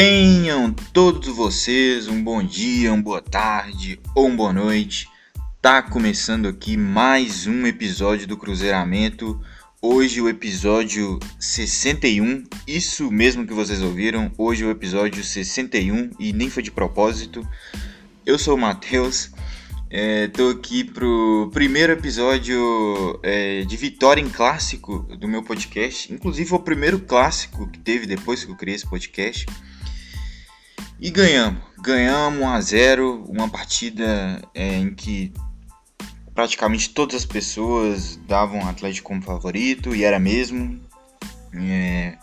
Tenham todos vocês um bom dia, uma boa tarde ou uma boa noite. Tá começando aqui mais um episódio do Cruzeiramento. Hoje o episódio 61, isso mesmo que vocês ouviram. Hoje o episódio 61 e nem foi de propósito. Eu sou o Matheus é, aqui pro primeiro episódio é, de vitória em clássico do meu podcast. Inclusive foi o primeiro clássico que teve depois que eu criei esse podcast. E ganhamos. Ganhamos 1 a 0 uma partida é, em que praticamente todas as pessoas davam o Atlético como favorito, e era mesmo. É,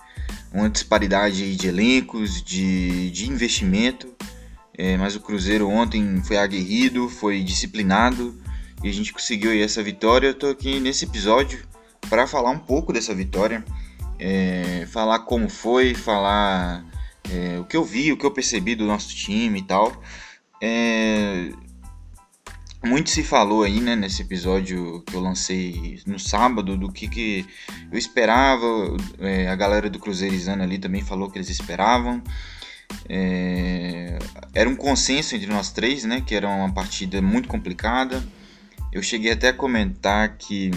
uma disparidade de elencos, de, de investimento. É, mas o Cruzeiro ontem foi aguerrido, foi disciplinado e a gente conseguiu essa vitória. Eu tô aqui nesse episódio para falar um pouco dessa vitória, é, falar como foi, falar é, o que eu vi, o que eu percebi do nosso time e tal. É, muito se falou aí, né, nesse episódio que eu lancei no sábado, do que, que eu esperava. É, a galera do Cruzeirizando ali também falou que eles esperavam. É, era um consenso entre nós três, né? Que era uma partida muito complicada. Eu cheguei até a comentar que,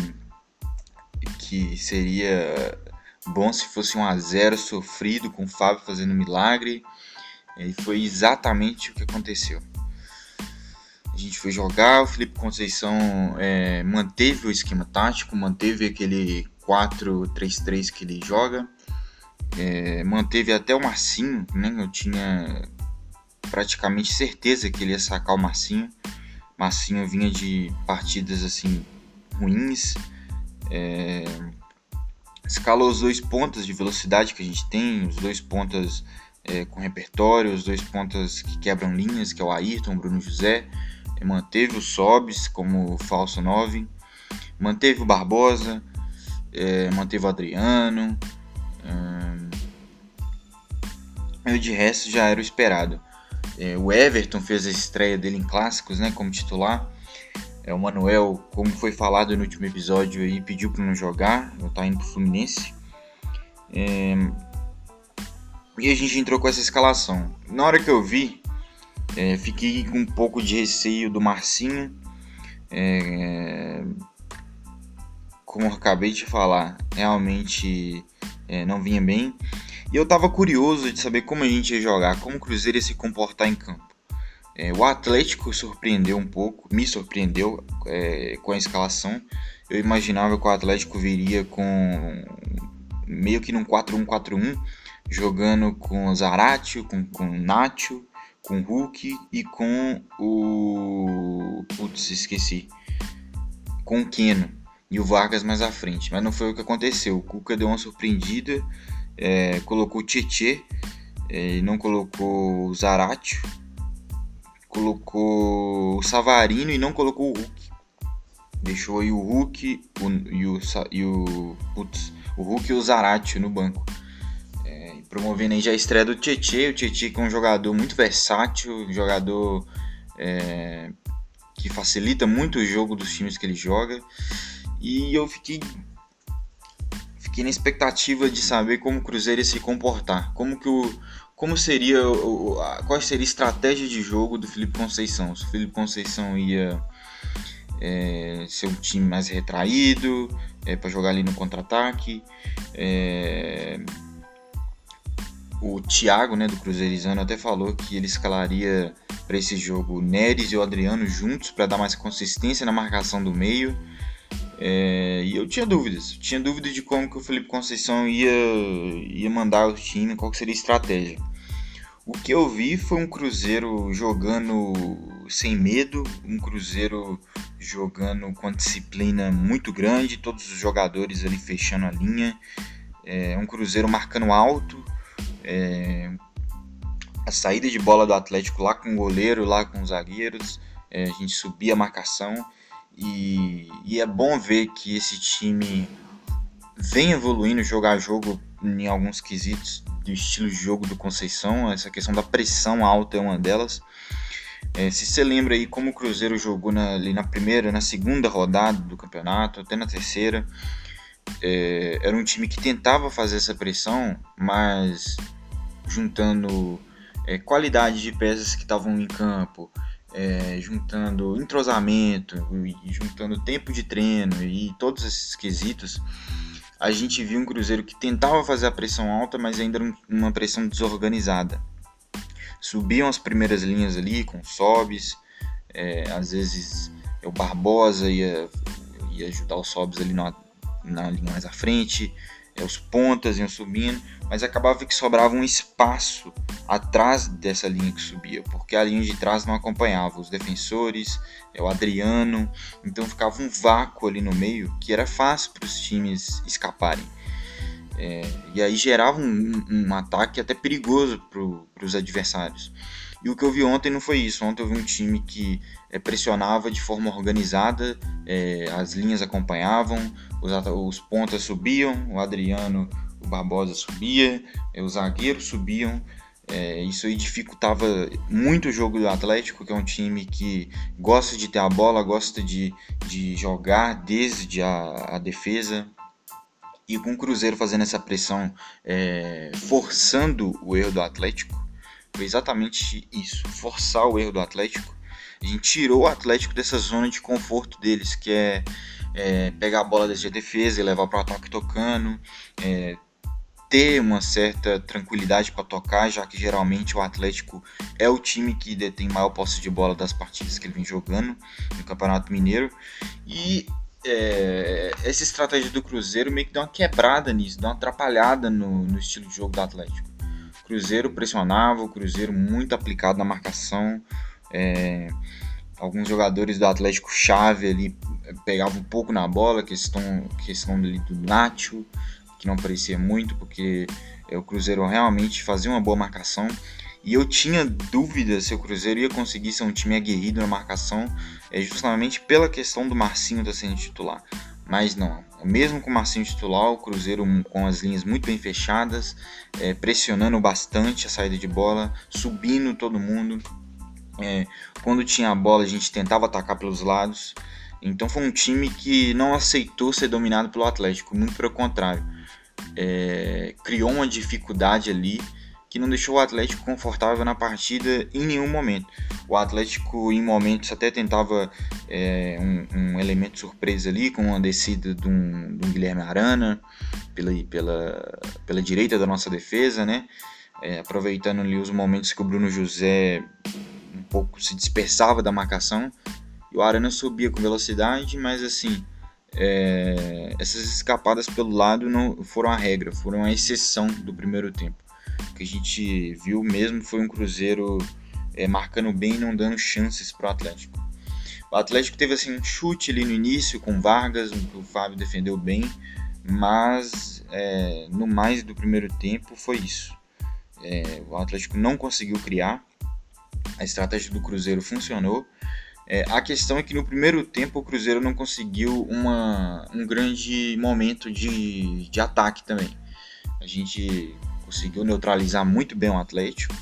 que seria bom se fosse um a 0 sofrido com o Fábio fazendo milagre. E foi exatamente o que aconteceu. A gente foi jogar, o Felipe Conceição é, manteve o esquema tático, manteve aquele 4-3-3 que ele joga é, manteve até o Marcinho, né? Eu tinha praticamente certeza que ele ia sacar o Marcinho. Marcinho vinha de partidas assim ruins. É, escalou os dois pontas de velocidade que a gente tem, os dois pontas é, com repertório, os dois pontas que quebram linhas, que é o Ayrton, o Bruno José. É, manteve o Sobis como falso 9, manteve o Barbosa, é, manteve o Adriano, e de resto já era o esperado. É, o Everton fez a estreia dele em clássicos, né, como titular. É, o Manuel, como foi falado no último episódio, aí, pediu para não jogar, não tá indo pro Fluminense. É, e a gente entrou com essa escalação. Na hora que eu vi, é, fiquei com um pouco de receio do Marcinho. É, como eu acabei de falar, realmente é, não vinha bem. E eu estava curioso de saber como a gente ia jogar, como o Cruzeiro ia se comportar em campo. É, o Atlético surpreendeu um pouco, me surpreendeu é, com a escalação. Eu imaginava que o Atlético viria com meio que num 4-1-4-1, jogando com Zaratio, com, com Nacho, com Hulk e com o. Putz, esqueci. Com o Keno e o Vargas mais à frente. Mas não foi o que aconteceu. O Cuca deu uma surpreendida é, colocou Tietê é, não colocou o Zaratio, colocou o Savarino e não colocou o Hulk. Deixou aí o Hulk o, e o, e o, putz, o Hulk e o Zaratio no banco. É, promovendo aí já a estreia do Tietê, o Tietê que é um jogador muito versátil, um jogador é, que facilita muito o jogo dos times que ele joga. E eu fiquei fiquei na expectativa de saber como o Cruzeiro ia se comportar, como que o como seria qual seria a estratégia de jogo do Felipe Conceição. Se o Felipe Conceição ia é, ser um time mais retraído é, para jogar ali no contra-ataque. É, o Thiago, né, do Cruzeirizano, até falou que ele escalaria para esse jogo Neres e o Adriano juntos para dar mais consistência na marcação do meio. É, e eu tinha dúvidas, tinha dúvidas de como que o Felipe Conceição ia, ia mandar o time, qual seria a estratégia. O que eu vi foi um Cruzeiro jogando sem medo, um Cruzeiro jogando com disciplina muito grande, todos os jogadores ali fechando a linha, é, um Cruzeiro marcando alto, é, a saída de bola do Atlético lá com o goleiro, lá com os zagueiros, é, a gente subia a marcação. E, e é bom ver que esse time vem evoluindo jogo a jogo em alguns quesitos do estilo de jogo do Conceição. Essa questão da pressão alta é uma delas. É, se você lembra aí como o Cruzeiro jogou na, ali na primeira, na segunda rodada do campeonato, até na terceira, é, era um time que tentava fazer essa pressão, mas juntando é, qualidade de peças que estavam em campo, é, juntando entrosamento, juntando tempo de treino e todos esses quesitos, a gente viu um Cruzeiro que tentava fazer a pressão alta, mas ainda uma pressão desorganizada. Subiam as primeiras linhas ali com sobes, é, às vezes o Barbosa ia, ia ajudar os sobes ali na, na linha mais à frente, é, os pontas iam subindo, mas acabava que sobrava um espaço atrás dessa linha que subia, porque a linha de trás não acompanhava os defensores, é, o Adriano, então ficava um vácuo ali no meio que era fácil para os times escaparem. É, e aí gerava um, um ataque até perigoso para os adversários. E o que eu vi ontem não foi isso. Ontem eu vi um time que é, pressionava de forma organizada, é, as linhas acompanhavam, os, os pontas subiam, o Adriano, o Barbosa subia, é, os zagueiros subiam. É, isso aí dificultava muito o jogo do Atlético, que é um time que gosta de ter a bola, gosta de, de jogar desde a, a defesa. E com o Cruzeiro fazendo essa pressão, é, forçando o erro do Atlético, foi exatamente isso: forçar o erro do Atlético. A gente tirou o Atlético dessa zona de conforto deles, que é, é pegar a bola desde a defesa e levar para o ataque tocando, é, ter uma certa tranquilidade para tocar, já que geralmente o Atlético é o time que detém maior posse de bola das partidas que ele vem jogando no Campeonato Mineiro. E é, essa estratégia do Cruzeiro meio que deu uma quebrada nisso, deu uma atrapalhada no, no estilo de jogo do Atlético. Cruzeiro pressionava, o Cruzeiro muito aplicado na marcação. É, alguns jogadores do Atlético chave ali é, pegavam um pouco na bola, questão, questão ali do Nacho, que não aparecia muito, porque é, o Cruzeiro realmente fazia uma boa marcação. E eu tinha dúvida se o Cruzeiro ia conseguir ser um time aguerrido na marcação, é, justamente pela questão do Marcinho estar sendo titular. Mas não, mesmo com o Marcinho titular, o Cruzeiro com as linhas muito bem fechadas, é, pressionando bastante a saída de bola, subindo todo mundo. É, quando tinha a bola, a gente tentava atacar pelos lados. Então foi um time que não aceitou ser dominado pelo Atlético, muito pelo contrário. É, criou uma dificuldade ali que não deixou o Atlético confortável na partida em nenhum momento. O Atlético, em momentos, até tentava é, um, um, elemento surpresa ali, com uma descida de um, de um, Guilherme Arana pela, pela, pela direita da nossa defesa, né? É, aproveitando ali os momentos que o Bruno José um pouco se dispersava da marcação. E o Arana subia com velocidade, mas assim, é, essas escapadas pelo lado não foram a regra, foram a exceção do primeiro tempo que a gente viu mesmo foi um Cruzeiro é, marcando bem e não dando chances para o Atlético. O Atlético teve assim um chute ali no início com Vargas, o Fábio defendeu bem, mas é, no mais do primeiro tempo foi isso. É, o Atlético não conseguiu criar, a estratégia do Cruzeiro funcionou. É, a questão é que no primeiro tempo o Cruzeiro não conseguiu uma, um grande momento de, de ataque também. A gente conseguiu neutralizar muito bem o Atlético,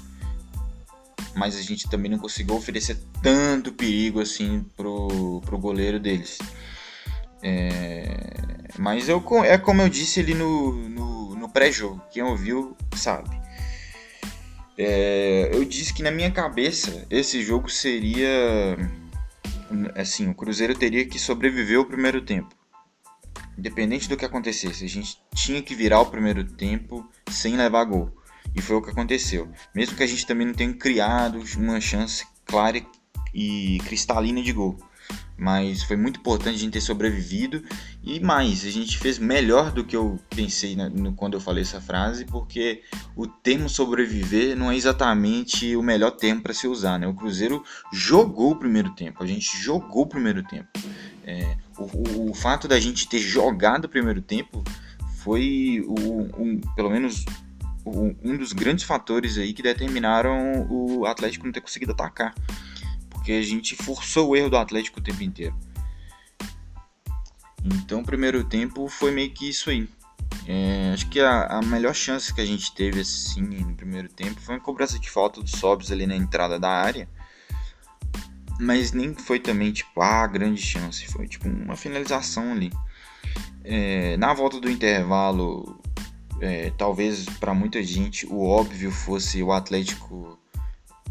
mas a gente também não conseguiu oferecer tanto perigo assim pro, pro goleiro deles. É, mas eu, é como eu disse ali no, no, no pré-jogo, quem ouviu sabe. É, eu disse que na minha cabeça esse jogo seria assim, o Cruzeiro teria que sobreviver o primeiro tempo independente do que acontecesse, a gente tinha que virar o primeiro tempo sem levar gol. E foi o que aconteceu. Mesmo que a gente também não tenha criado uma chance clara e cristalina de gol. Mas foi muito importante a gente ter sobrevivido. E mais, a gente fez melhor do que eu pensei no, quando eu falei essa frase, porque o termo sobreviver não é exatamente o melhor termo para se usar. Né? O Cruzeiro jogou o primeiro tempo, a gente jogou o primeiro tempo. É, o, o, fato da gente ter jogado o primeiro tempo foi o, um, pelo menos um dos grandes fatores aí que determinaram o Atlético não ter conseguido atacar. Porque a gente forçou o erro do Atlético o tempo inteiro. Então o primeiro tempo foi meio que isso aí. É, acho que a, a, melhor chance que a gente teve assim no primeiro tempo foi uma cobrança de falta do Sobs ali na entrada da área mas nem foi também tipo a grande chance, foi tipo uma finalização ali. É, na volta do intervalo, é, talvez para muita gente o óbvio fosse o Atlético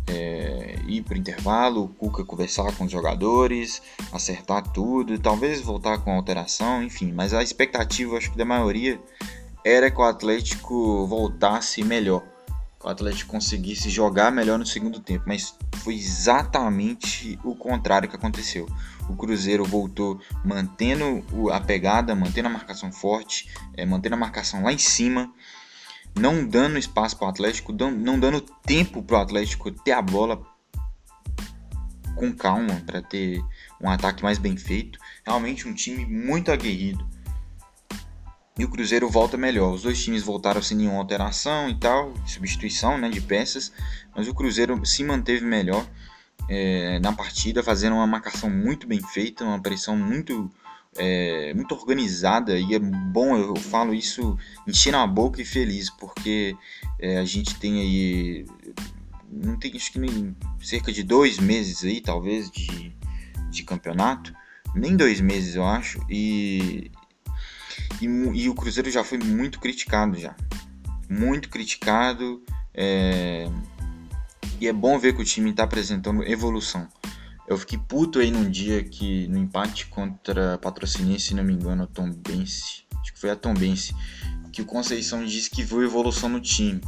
é, ir para intervalo, o Cuca conversar com os jogadores, acertar tudo, talvez voltar com alteração, enfim. Mas a expectativa, acho que da maioria, era que o Atlético voltasse melhor, o Atlético conseguisse jogar melhor no segundo tempo, mas foi exatamente o contrário que aconteceu. O Cruzeiro voltou mantendo a pegada, mantendo a marcação forte, é, mantendo a marcação lá em cima não dando espaço para o Atlético, não dando tempo para o Atlético ter a bola com calma para ter um ataque mais bem feito. Realmente um time muito aguerrido. E o Cruzeiro volta melhor. Os dois times voltaram sem nenhuma alteração e tal, substituição né, de peças, mas o Cruzeiro se manteve melhor é, na partida, fazendo uma marcação muito bem feita, uma pressão muito é, muito organizada e é bom, eu falo isso enchendo a boca e feliz, porque é, a gente tem aí, não tem acho que nem cerca de dois meses aí, talvez, de, de campeonato, nem dois meses eu acho, e, e, e o Cruzeiro já foi muito criticado já, muito criticado, é, e é bom ver que o time está apresentando evolução. Eu fiquei puto aí num dia que, no empate contra Patrocinense, se não me engano, a Tom Bense, acho que foi a Tom Bense, que o Conceição disse que viu evolução no time.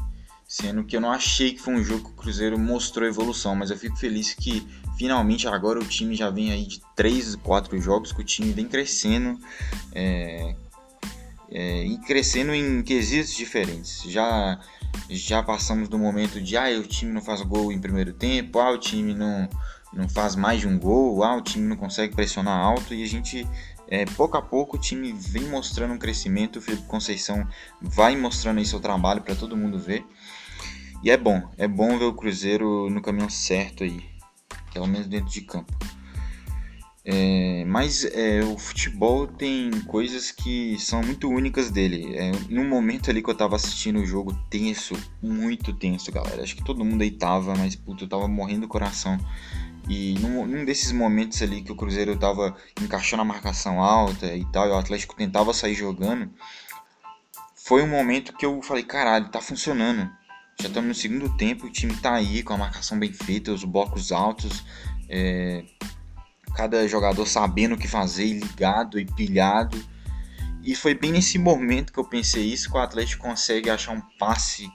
Sendo que eu não achei que foi um jogo que o Cruzeiro mostrou evolução, mas eu fico feliz que finalmente agora o time já vem aí de 3, 4 jogos que o time vem crescendo é, é, e crescendo em quesitos diferentes. Já, já passamos do momento de ah, o time não faz gol em primeiro tempo, ah, o time não, não faz mais de um gol, ah, o time não consegue pressionar alto e a gente, é, pouco a pouco, o time vem mostrando um crescimento. O Felipe Conceição vai mostrando aí seu trabalho para todo mundo ver. E é bom, é bom ver o Cruzeiro no caminho certo aí, pelo menos dentro de campo. É, mas é, o futebol tem coisas que são muito únicas dele. É, no momento ali que eu tava assistindo o jogo tenso, muito tenso, galera. Acho que todo mundo aí tava, mas puto, eu tava morrendo do coração e num, num, desses momentos ali que o Cruzeiro tava encaixando a marcação alta e tal, e o Atlético tentava sair jogando, foi um momento que eu falei, caralho, tá funcionando. Já estamos no segundo tempo, o time tá aí com a marcação bem feita, os blocos altos, é, cada jogador sabendo o que fazer, ligado e pilhado. E foi bem nesse momento que eu pensei isso, que o Atlético consegue achar um passe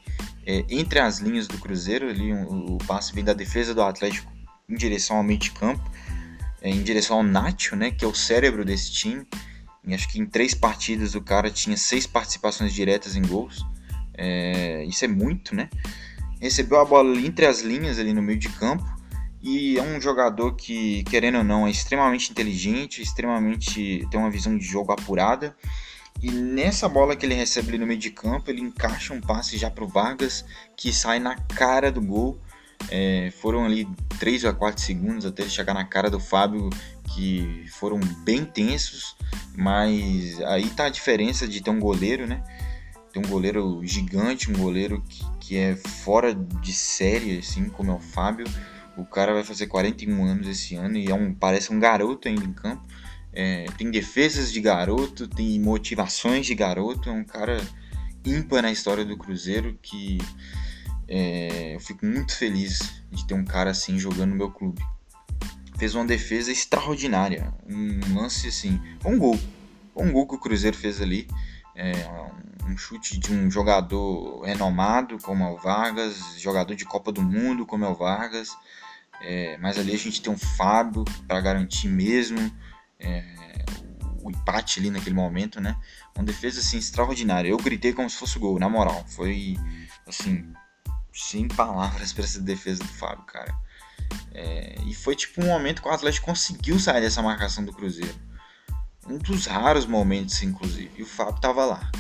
é, entre as linhas do Cruzeiro, ali um, o passe vem da defesa do Atlético em direção ao meio de campo, é, em direção ao Nacho, né, que é o cérebro desse time. E acho que em três partidas o cara tinha seis participações diretas em gols. É, isso é muito, né? Recebeu a bola entre as linhas ali no meio de campo e é um jogador que, querendo ou não, é extremamente inteligente, extremamente tem uma visão de jogo apurada. E nessa bola que ele recebe ali no meio de campo, ele encaixa um passe já para o Vargas que sai na cara do gol é, foram ali 3 a 4 segundos até chegar na cara do Fábio, que foram bem tensos, mas aí tá a diferença de ter um goleiro, né? Ter um goleiro gigante, um goleiro que, que é fora de série, assim como é o Fábio. O cara vai fazer 41 anos esse ano e é um, parece um garoto ainda em campo. É, tem defesas de garoto, tem motivações de garoto. É um cara ímpar na história do Cruzeiro que é, eu fico muito feliz de ter um cara assim jogando no meu clube. Fez uma defesa extraordinária, um lance assim, um gol, um gol que o Cruzeiro fez ali, é, um chute de um jogador renomado como é o Vargas, jogador de Copa do Mundo como é o Vargas, é, mas ali a gente tem um Fábio para garantir mesmo é, o empate ali naquele momento, né? Uma defesa assim extraordinária. Eu gritei como se fosse gol, na moral. Foi assim sem palavras para essa defesa do Fábio, cara. É, e foi tipo um momento que o Atlético conseguiu sair dessa marcação do Cruzeiro. Um dos raros momentos, inclusive. E o Fábio tava lá.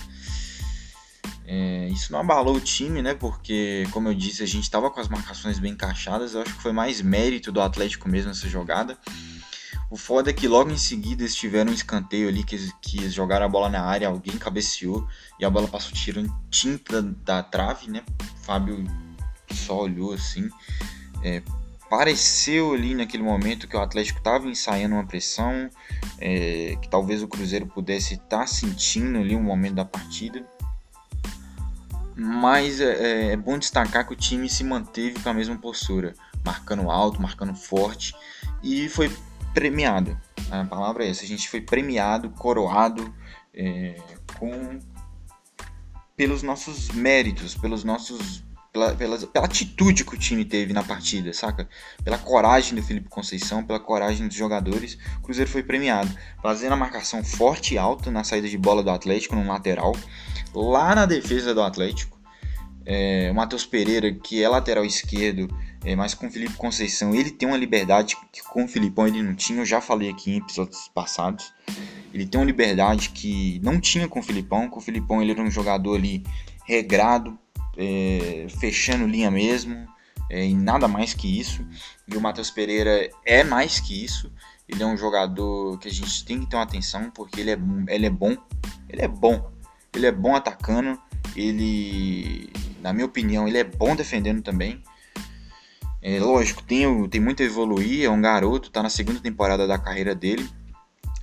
É, isso não abalou o time, né? Porque, como eu disse, a gente tava com as marcações bem encaixadas. Eu acho que foi mais mérito do Atlético mesmo essa jogada. O foda é que logo em seguida eles tiveram um escanteio ali que, que jogaram a bola na área, alguém cabeceou e a bola passou tirando tinta da trave, né? O Fábio só olhou assim. É, pareceu ali naquele momento que o Atlético estava ensaiando uma pressão, é, que talvez o Cruzeiro pudesse estar tá sentindo ali um momento da partida. Mas é, é, é, bom destacar que o time se manteve com a mesma postura. marcando alto, marcando forte e foi premiado. A palavra é essa, a gente foi premiado, coroado é, com pelos nossos méritos, pelos nossos pela, pela, pela atitude que o time teve na partida, saca? Pela coragem do Felipe Conceição, pela coragem dos jogadores, o Cruzeiro foi premiado, fazendo a marcação forte e alta na saída de bola do Atlético no lateral, lá na defesa do Atlético. É, o Matheus Pereira, que é lateral esquerdo, é, mas com o Felipe Conceição, ele tem uma liberdade que com o Filipão ele não tinha, eu já falei aqui em episódios passados. Ele tem uma liberdade que não tinha com o Filipão, com o Filipão ele era um jogador ali regrado, é, fechando linha mesmo, é, e nada mais que isso. E o Matheus Pereira é mais que isso. Ele é um jogador que a gente tem que ter uma atenção, porque ele é, ele é bom. Ele é bom. Ele é bom atacando. Ele, na minha opinião, ele é bom defendendo também. É, lógico, tem, tem muito a evoluir. É um garoto, está na segunda temporada da carreira dele.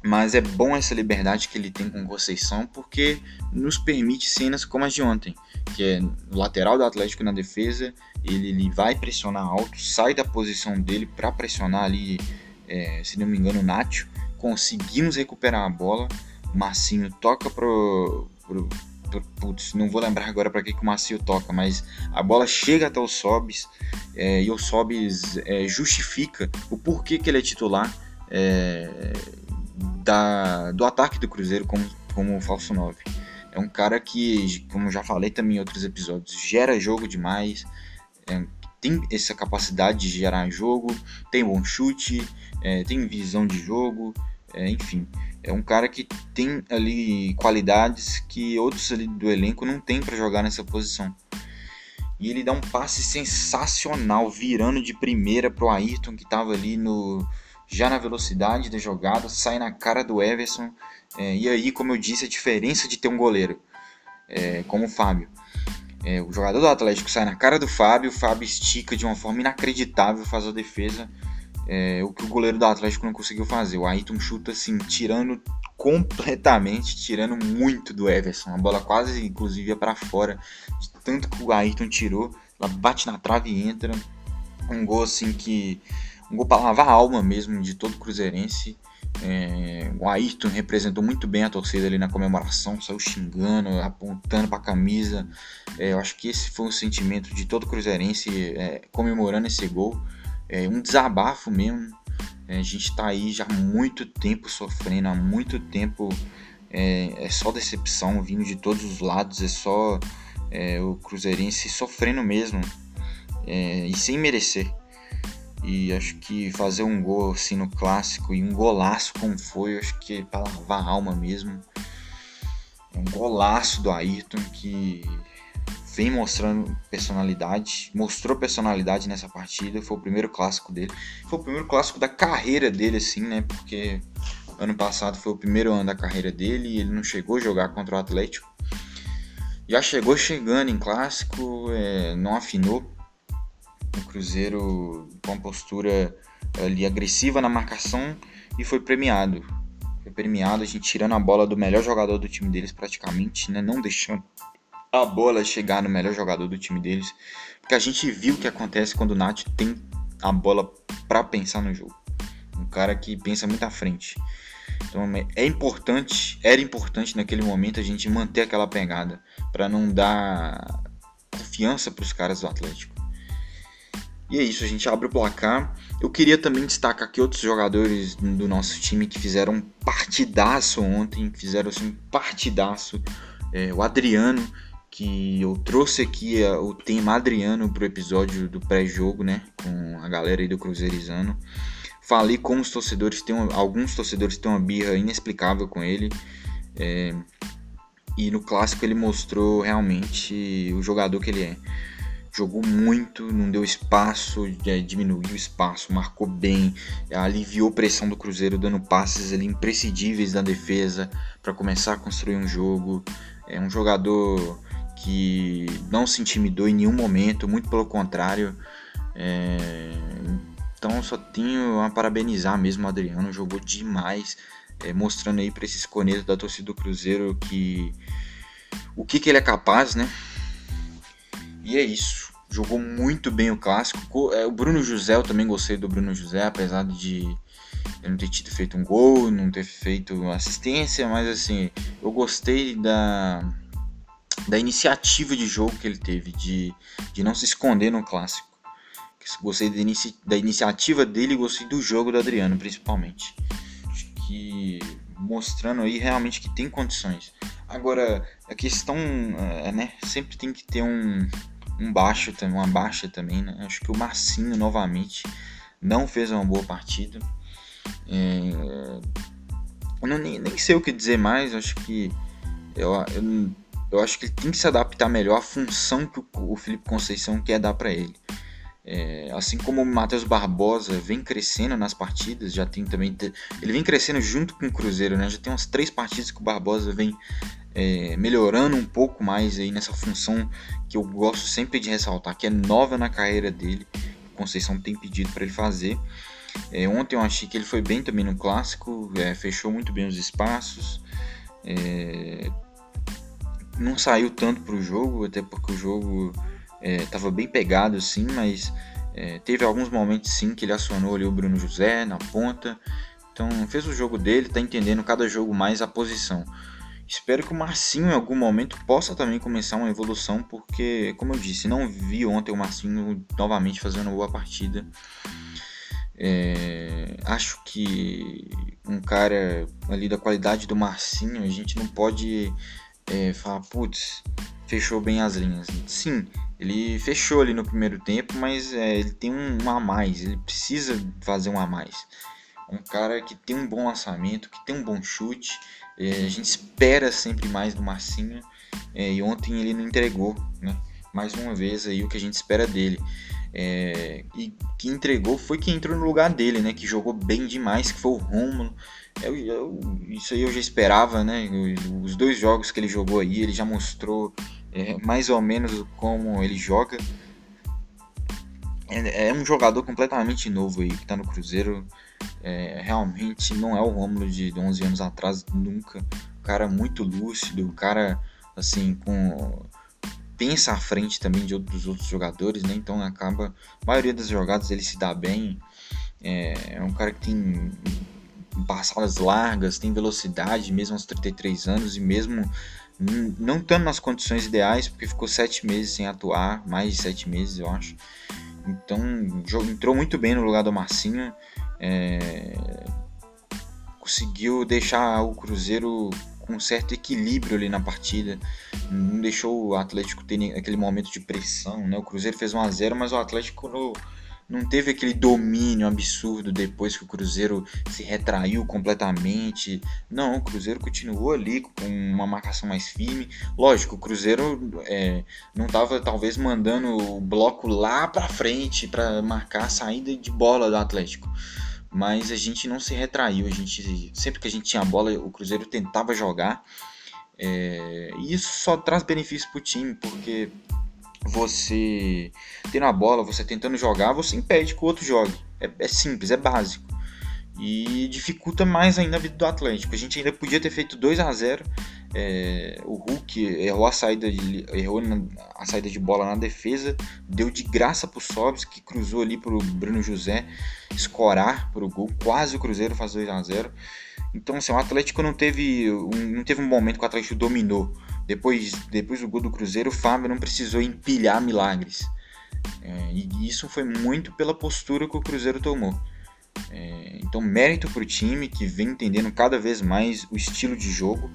Mas é bom essa liberdade que ele tem com Conceição, porque nos permite cenas como as de ontem que é o lateral do Atlético na defesa, ele, ele vai pressionar alto, sai da posição dele para pressionar ali, é, se não me engano, o Nacho. Conseguimos recuperar a bola. Marcinho toca pro, putz, não vou lembrar agora para que, que o Marcinho toca, mas a bola chega até o Sobis é, e o Sobis é, justifica o porquê que ele é titular é, da, do ataque do Cruzeiro como, como falso 9. É um cara que, como já falei também em outros episódios, gera jogo demais, é, tem essa capacidade de gerar jogo, tem bom chute, é, tem visão de jogo, é, enfim. É um cara que tem ali qualidades que outros ali do elenco não tem para jogar nessa posição. E ele dá um passe sensacional, virando de primeira pro Ayrton, que estava ali no já na velocidade da jogada, sai na cara do Everson é, e aí, como eu disse, a diferença de ter um goleiro é, como o Fábio. É, o jogador do Atlético sai na cara do Fábio, o Fábio estica de uma forma inacreditável, faz a defesa, é, o que o goleiro do Atlético não conseguiu fazer. O Ayrton chuta assim, tirando completamente, tirando muito do Everson. A bola quase, inclusive, ia para fora, de tanto que o Ayrton tirou. Ela bate na trave e entra. Um gol assim que. Um gol para lavar a alma mesmo de todo cruzeirense. É, o Ayrton representou muito bem a torcida ali na comemoração, saiu xingando, apontando para a camisa. É, eu acho que esse foi o sentimento de todo cruzeirense é, comemorando esse gol. É um desabafo mesmo. É, a gente está aí já há muito tempo sofrendo, há muito tempo é, é só decepção vindo de todos os lados, é só é, o cruzeirense sofrendo mesmo é, e sem merecer. E acho que fazer um gol assim no clássico e um golaço como foi, acho que é para lavar a alma mesmo. É um golaço do Ayrton que vem mostrando personalidade, mostrou personalidade nessa partida. Foi o primeiro clássico dele, foi o primeiro clássico da carreira dele, assim, né? Porque ano passado foi o primeiro ano da carreira dele e ele não chegou a jogar contra o Atlético. Já chegou chegando em clássico, é, não afinou o Cruzeiro com uma postura ali agressiva na marcação e foi premiado. Foi premiado, a gente tirando a bola do melhor jogador do time deles praticamente, né? Não deixando a bola chegar no melhor jogador do time deles. Porque a gente viu o que acontece quando o Nath tem a bola para pensar no jogo. Um cara que pensa muito à frente. Então é importante, era importante naquele momento a gente manter aquela pegada para não dar confiança para os caras do Atlético. E é isso, a gente abre o placar. Eu queria também destacar aqui outros jogadores do nosso time que fizeram um partidaço ontem, fizeram assim, um partidaço. É, o Adriano, que eu trouxe aqui é, o tema Adriano pro episódio do pré-jogo, né? Com a galera aí do Cruzeirizano. Falei como os torcedores têm alguns torcedores têm uma birra inexplicável com ele. É, e no clássico ele mostrou realmente o jogador que ele é jogou muito, não deu espaço, diminuiu o espaço, marcou bem, aliviou a pressão do Cruzeiro, dando passes ali imprescindíveis da defesa para começar a construir um jogo. É um jogador que não se intimidou em nenhum momento, muito pelo contrário. É... Então só tenho a parabenizar mesmo o Adriano, jogou demais, é, mostrando aí para esses cornetos da torcida do Cruzeiro que o que, que ele é capaz, né? E é isso. jogou muito bem o clássico. É, o Bruno José, eu também gostei do Bruno José, apesar de ele não ter tido feito um gol, não ter feito assistência, mas assim, eu gostei da, da iniciativa de jogo que ele teve, de, de não se esconder no clássico. Gostei da, inici, da iniciativa dele e gostei do jogo do Adriano, principalmente. Acho que mostrando aí realmente que tem condições. Agora, a questão é, né, sempre tem que ter um, um baixo, uma baixa também, né? Acho que o Marcinho novamente não fez uma boa partida. É, não, nem, nem sei o que dizer mais, acho que eu, eu, eu, acho que ele tem que se adaptar melhor à função que o, Felipe Conceição quer dar para ele. É, assim como o Matheus Barbosa vem crescendo nas partidas, já tem também. Ele vem crescendo junto com o Cruzeiro, né? Já tem umas três partidas que o Barbosa vem é, melhorando um pouco mais aí nessa função que eu gosto sempre de ressaltar, que é nova na carreira dele. O Conceição tem pedido para ele fazer. É, ontem eu achei que ele foi bem também no clássico, é, fechou muito bem os espaços. É, não saiu tanto para o jogo, até porque o jogo estava é, bem pegado sim, mas é, teve alguns momentos sim que ele acionou ali o Bruno José na ponta. Então fez o jogo dele, está entendendo cada jogo mais a posição. Espero que o Marcinho em algum momento possa também começar uma evolução, porque, como eu disse, não vi ontem o Marcinho novamente fazendo uma boa partida. É, acho que um cara ali da qualidade do Marcinho, a gente não pode é, falar, putz, fechou bem as linhas. Sim, ele fechou ali no primeiro tempo, mas é, ele tem um, um a mais, ele precisa fazer um a mais. Um cara que tem um bom lançamento, que tem um bom chute, é, a gente espera sempre mais do Marcinho é, e ontem ele não entregou, né? Mais uma vez aí o que a gente espera dele. É, e que entregou foi quem entrou no lugar dele, né? Que jogou bem demais, que foi o Romulo. Eu, eu, isso aí eu já esperava, né? Os dois jogos que ele jogou aí, ele já mostrou é, mais ou menos como ele joga. É, é um jogador completamente novo aí que tá no Cruzeiro é, realmente não é o Rômulo de 11 anos atrás, nunca. O cara muito lúcido, o cara assim com pensa à frente também de outros outros jogadores, né? Então acaba a maioria das jogadas ele se dá bem. É, é um cara que tem passadas largas, tem velocidade, mesmo aos 33 anos e mesmo não estando nas condições ideais, porque ficou sete meses sem atuar, mais de sete meses eu acho. Então entrou muito bem no lugar do Marcinho é, conseguiu deixar o Cruzeiro com um certo equilíbrio ali na partida, não deixou o Atlético ter aquele momento de pressão, né? O Cruzeiro fez 1 a 0, mas o Atlético no, não teve aquele domínio absurdo depois que o Cruzeiro se retraiu completamente. Não, o Cruzeiro continuou ali com uma marcação mais firme. Lógico, o Cruzeiro é, não estava talvez mandando o bloco lá para frente para marcar a saída de bola do Atlético mas a gente não se retraiu. A gente sempre que a gente tinha a bola, o Cruzeiro tentava jogar. É, e isso só traz benefício para o time, porque você tendo a bola, você tentando jogar, você impede que o outro jogue. É, é simples, é básico. E dificulta mais ainda a vida do Atlético. A gente ainda podia ter feito 2 a 0 é, o Hulk errou a saída de, errou a saída de bola na defesa, deu de graça para o Sobs, que cruzou ali para o Bruno José escorar para o gol. Quase o Cruzeiro faz 2 a 0 Então, assim, o Atlético não teve um, não teve um momento que o Atlético dominou. Depois, depois do gol do Cruzeiro, o Fábio não precisou empilhar milagres. É, e isso foi muito pela postura que o Cruzeiro tomou. É, então, mérito para o time que vem entendendo cada vez mais o estilo de jogo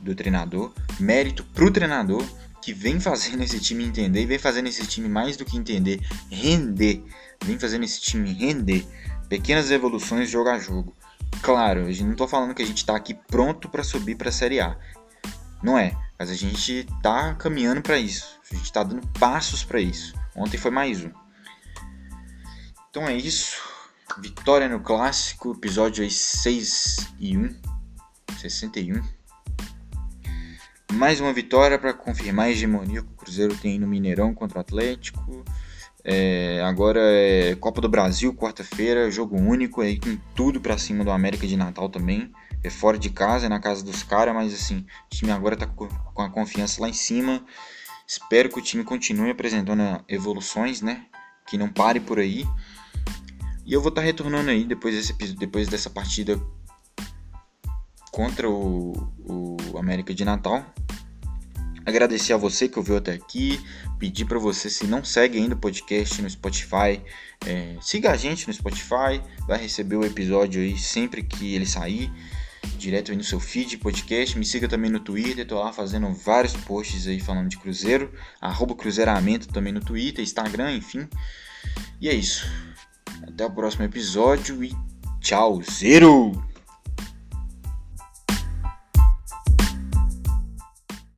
do treinador, mérito pro treinador que vem fazendo esse time entender e vem fazendo esse time mais do que entender, render, vem fazendo esse time render, pequenas evoluções jogo a jogo. Claro, eu não estou falando que a gente está aqui pronto para subir para a Série A. Não é, mas a gente está caminhando para isso. A gente está dando passos para isso. Ontem foi mais um. Então é isso. Vitória no clássico, episódio aí 6 e 1. 61. Mais uma vitória para confirmar a hegemonia que o Cruzeiro tem no Mineirão contra o Atlético. É, agora é Copa do Brasil, quarta-feira, jogo único aí com tudo para cima do América de Natal também. É fora de casa, é na casa dos caras, mas assim, o time agora tá com a confiança lá em cima. Espero que o time continue apresentando evoluções, né? Que não pare por aí. E eu vou estar tá retornando aí depois, desse, depois dessa partida contra o, o América de Natal. Agradecer a você que ouviu até aqui. Pedir para você, se não segue ainda o podcast no Spotify, é, siga a gente no Spotify. Vai receber o episódio aí sempre que ele sair direto aí no seu feed podcast. Me siga também no Twitter, tô lá fazendo vários posts aí falando de Cruzeiro, arroba Cruzeiramento também no Twitter, Instagram, enfim. E é isso. Até o próximo episódio e tchau, zero!